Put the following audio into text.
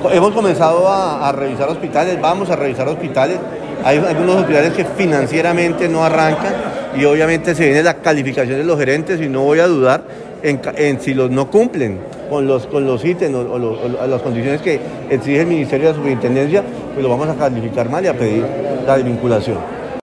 Hemos comenzado a, a, revisar hospitales, vamos a revisar hospitales. Hay algunos hospitales que financieramente no arrancan y obviamente se viene la calificación de los gerentes y no voy a dudar en, en si los no cumplen con los, con los ítems o, o, o, las condiciones que exige el Ministerio de la Superintendencia, pues lo vamos a calificar mal y a pedir la desvinculación.